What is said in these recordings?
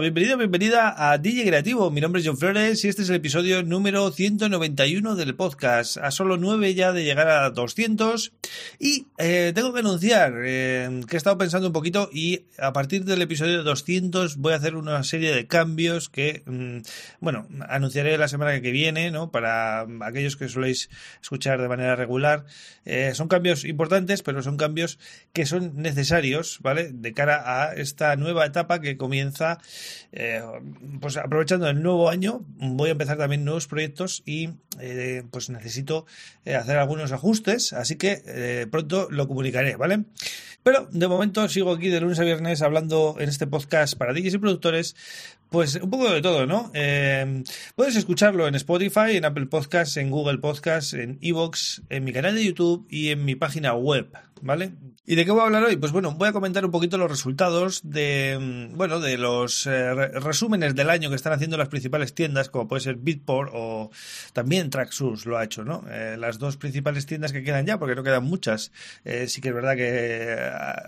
Bienvenido, bienvenida a DJ Creativo. Mi nombre es John Flores y este es el episodio número 191 del podcast. A solo 9 ya de llegar a 200. Y eh, tengo que anunciar eh, que he estado pensando un poquito y a partir del episodio 200 voy a hacer una serie de cambios que, mm, bueno, anunciaré la semana que viene, ¿no? Para aquellos que soléis escuchar de manera regular. Eh, son cambios importantes, pero son cambios que son necesarios, ¿vale? De cara a esta nueva etapa que comienza eh, pues aprovechando el nuevo año, voy a empezar también nuevos proyectos y eh, pues necesito eh, hacer algunos ajustes, así que pronto lo comunicaré, ¿vale? Pero de momento sigo aquí de lunes a viernes hablando en este podcast para DJs y productores, pues un poco de todo, ¿no? puedes escucharlo en Spotify, en Apple Podcasts, en Google Podcasts, en Evox, en mi canal de YouTube y en mi página web, ¿vale? ¿Y de qué voy a hablar hoy? Pues bueno, voy a comentar un poquito los resultados de, mm, bueno, de los eh, resúmenes del año que están haciendo las principales tiendas, como puede ser Bitport o también Traxxus lo ha hecho, ¿no? Eh, las dos principales tiendas que quedan ya, porque no quedan muchas. Eh, sí que es verdad que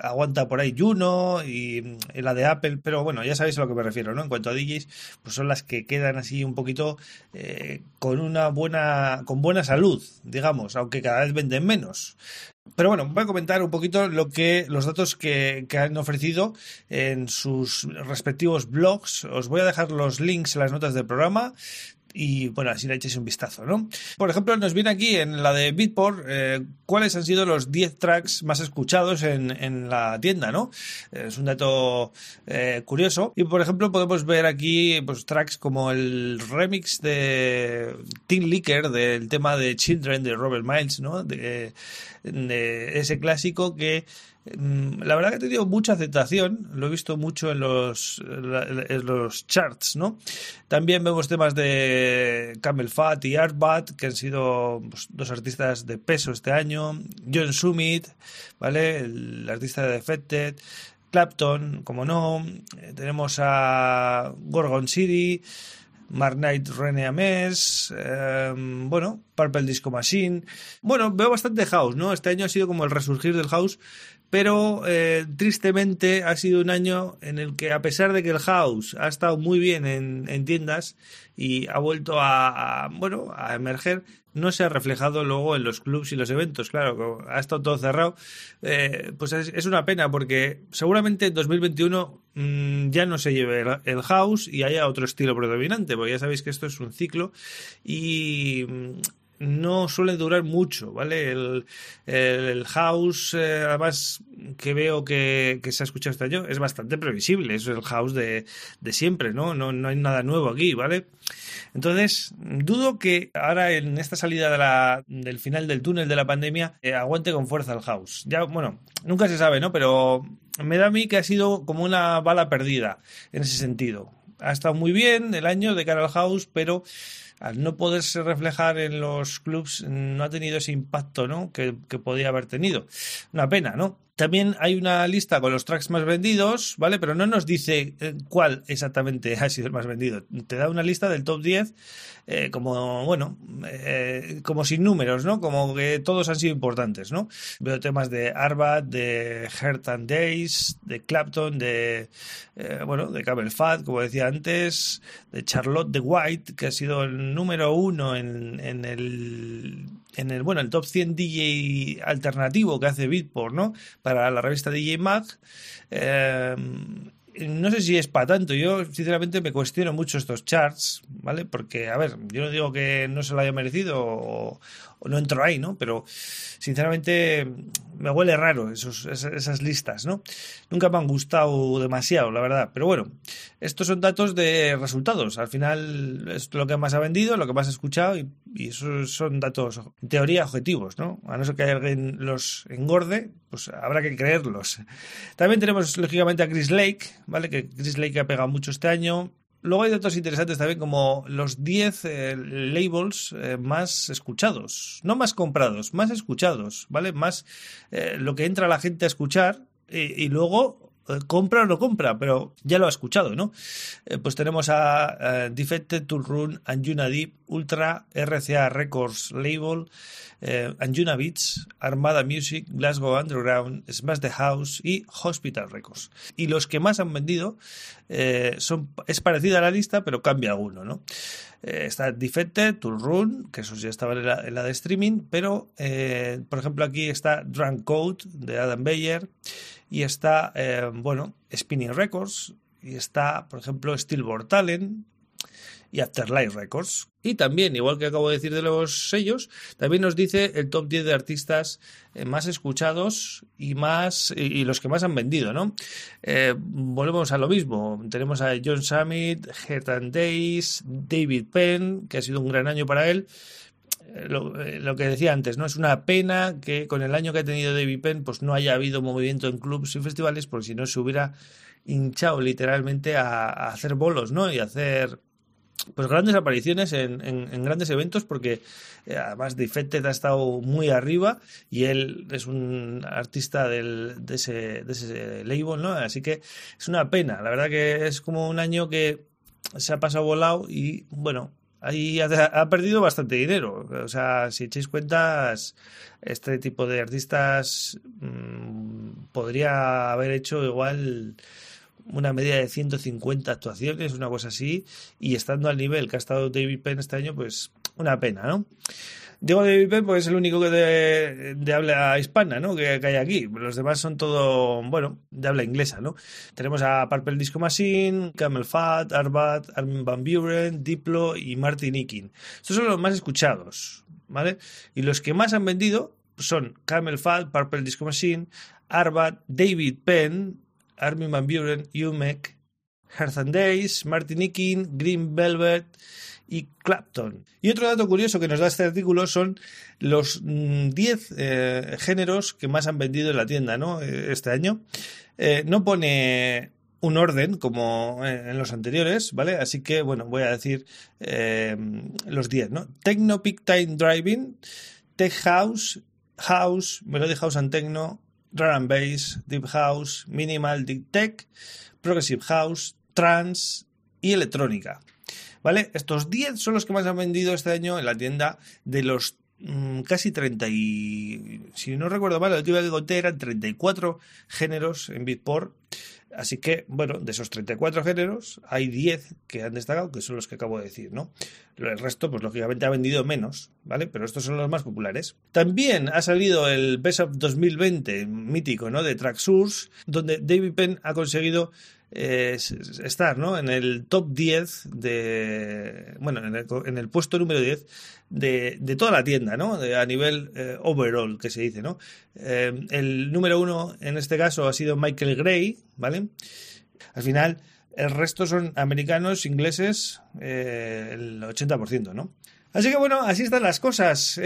aguanta por ahí Juno y, y, la de Apple, pero bueno, ya sabéis a lo que me refiero, ¿no? En cuanto DJs, pues son las que quedan así un poquito con una buena, con buena salud, digamos, aunque cada vez venden menos. Pero bueno, voy a comentar un poquito lo que los datos que, que, han ofrecido en sus respectivos blogs. Os voy a dejar los links en las notas del programa y bueno, así le echéis un vistazo, ¿no? Por ejemplo, nos viene aquí en la de Beatport eh, cuáles han sido los 10 tracks más escuchados en, en la tienda, ¿no? Es un dato eh, curioso. Y por ejemplo, podemos ver aquí pues tracks como el remix de Teen Licker del tema de Children de Robert Miles, ¿no? De, de ese clásico que Mm, la verdad que ha tenido mucha aceptación, lo he visto mucho en los, en los charts, ¿no? También vemos temas de Camel Fat y Artbat, que han sido pues, dos artistas de peso este año, John Summit, ¿vale? El artista de Defected, Clapton, como no, eh, tenemos a Gorgon City, Mark Knight, René Ames, em, bueno, Purple Disco Machine. Bueno, veo bastante house, ¿no? Este año ha sido como el resurgir del house, pero eh, tristemente ha sido un año en el que a pesar de que el house ha estado muy bien en, tiendas y ha vuelto a, bueno a emerger no se ha reflejado luego en los clubs y los eventos claro ha estado todo cerrado eh, pues es, una pena porque seguramente en 2021 mm, ya no se lleve el, house y haya otro estilo predominante porque ya sabéis que esto es un ciclo y no suele durar mucho, ¿vale? El, house, eh, además, que veo que, que, se ha escuchado este año, es bastante previsible, es el house de, de siempre, ¿no? ¿no? No hay nada nuevo aquí, ¿vale? Entonces, dudo que ahora en esta salida de la, del final del túnel de la pandemia eh, aguante con fuerza el house. Ya, bueno, nunca se sabe, ¿no? Pero me da a mí que ha sido como una bala perdida en ese sentido. Ha estado muy bien el año de cara al house, pero al no poderse reflejar en los clubs no ha tenido ese impacto ¿no? que, que podía haber tenido. Una pena, ¿no? También hay una lista con los tracks más vendidos, ¿vale? Pero no nos dice eh, cuál exactamente ha sido el más vendido. Te da una lista del top 10 eh, como, bueno, eh, como sin números, ¿no? Como que todos han sido importantes, ¿no? Veo temas de Arbat, de Heart and Days, de Clapton, de, bueno, de Camel Fat, como decía antes, de Charlotte de White, que ha sido el número uno en, en el en el, bueno, el top 100 DJ alternativo que hace Beatport, ¿no? Para la revista DJ Mag. Eh, no sé si es para tanto. Yo, sinceramente, me cuestiono mucho estos charts, ¿vale? Porque, a ver, yo no digo que no se lo haya merecido o, no entro ahí, ¿no? Pero sinceramente me huele raro esos, esas, listas, ¿no? Nunca me han gustado demasiado, la verdad. Pero bueno, estos son datos de resultados. Al final es lo que más ha vendido, lo que más ha escuchado y, y esos son datos, en teoría, objetivos, ¿no? A no ser que alguien los engorde, pues habrá que creerlos. También tenemos, lógicamente, a Chris Lake, ¿vale? Que Chris Lake ha pegado mucho este año. Luego hay datos interesantes también como los 10 eh, labels eh, más escuchados, no más comprados, más escuchados, ¿vale? Más eh, lo que entra la gente a escuchar y, luego compra o no compra, pero ya lo ha escuchado, ¿no? Eh, pues tenemos a Defected, Tool Run, Anjuna Deep, Ultra, RCA Records Label, Anjuna Beats, Armada Music, Glasgow Underground, Smash the House y Hospital Records. Y los que más han vendido son, es parecida a la lista, pero cambia alguno, ¿no? Está Defected, Tool Run, que eso ya estaba en la, de streaming, pero por ejemplo aquí está Drunk Code de Adam Beyer y está, eh, bueno, Spinning Records, y está, por ejemplo, Steelboard Talent y Afterlife Records. Y también, igual que acabo de decir de los sellos, también nos dice el top 10 de artistas eh, más escuchados y más y, los que más han vendido, ¿no? Eh, volvemos a lo mismo. Tenemos a John Summit, Heart Days, David Penn, que ha sido un gran año para él, eh, lo, que decía antes, ¿no? Es una pena que con el año que ha tenido David Penn, pues no haya habido movimiento en clubs y festivales, porque si no se hubiera hinchado literalmente a, hacer bolos, ¿no? Y hacer pues grandes apariciones en, grandes eventos porque eh, además Defected ha estado muy arriba y él es un artista del, de, ese, de ese label, ¿no? Así que es una pena, la verdad que es como un año que se ha pasado volado y bueno, ahí ha, perdido bastante dinero. O sea, si echáis cuentas, este tipo de artistas mmm, podría haber hecho igual una media de 150 actuaciones, una cosa así, y estando al nivel que ha estado David Penn este año, pues una pena, ¿no? Digo David Penn porque es el único que de, habla hispana, ¿no? Que, hay aquí. Los demás son todo, bueno, de habla inglesa, ¿no? Tenemos a Purple Disco Machine, Camel Fat, Arbat, Armin Van Buren, Diplo y Martin Ikin. Estos son los más escuchados, ¿vale? Y los que más han vendido son Camel Fat, Purple Disco Machine, Arbat, David Penn, Armin Van Buren, Umek, Hearth and Days, Martin Ikin, Green Velvet y Clapton. Y otro dato curioso que nos da este artículo son los 10 mm, eh, géneros que más han vendido en la tienda ¿no? Eh, este año. Eh, no pone un orden como en los anteriores, ¿vale? Así que, bueno, voy a decir los 10, ¿no? Techno Peak Time Driving, Tech House, House, Melody House and Techno, Drum Bass, Deep House, Minimal Deep Tech, Progressive House, Trance y Electrónica. ¿Vale? Estos 10 son los que más han vendido este año en la tienda de los mm, casi 30 y... Si no recuerdo mal, último que conté eran 34 géneros en Beatport. Así que, bueno, de esos 34 géneros, hay 10 que han destacado, que son los que acabo de decir, ¿no? El resto, pues lógicamente ha vendido menos, ¿vale? Pero estos son los más populares. También ha salido el Best of 2020 mítico, ¿no? De Tracksource, donde David Penn ha conseguido estar ¿no? en el top 10 de. Bueno, en el, puesto número 10 de, de, toda la tienda, ¿no? a nivel eh, overall, que se dice, ¿no? Eh, el número uno en este caso ha sido Michael Gray, ¿vale? Al final, el resto son americanos, ingleses, eh, el 80%, ¿no? Así que bueno, así están las cosas.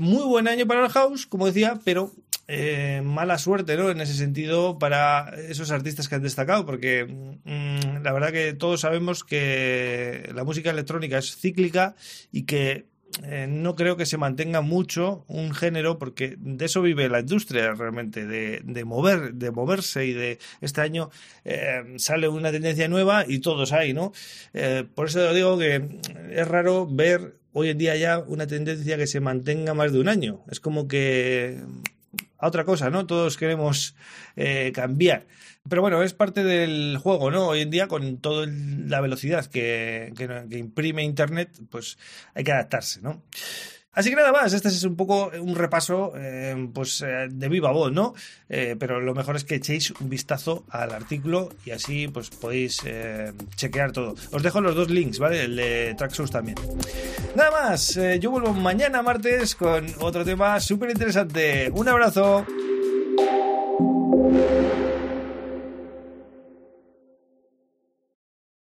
muy buen año para el house, como decía, pero eh, mala suerte, ¿no? En ese sentido, para esos artistas que han destacado, porque mm, la verdad que todos sabemos que la música electrónica es cíclica y que eh, no creo que se mantenga mucho un género porque de eso vive la industria realmente de, mover de moverse y de este año eh, sale una tendencia nueva y todos hay no por eso digo que es raro ver hoy en día ya una tendencia que se mantenga más de un año. Es como que a otra cosa, ¿no? Todos queremos eh, cambiar. Pero bueno, es parte del juego, ¿no? Hoy en día, con toda la velocidad que, que, imprime Internet, pues hay que adaptarse, ¿no? Así que nada más, este es un poco un repaso eh, pues eh, de viva voz, ¿no? pero lo mejor es que echéis un vistazo al artículo y así pues podéis chequear todo. Os dejo los dos links, ¿vale? El de Traxxas también. Nada más, yo vuelvo mañana martes con otro tema súper interesante. Un abrazo.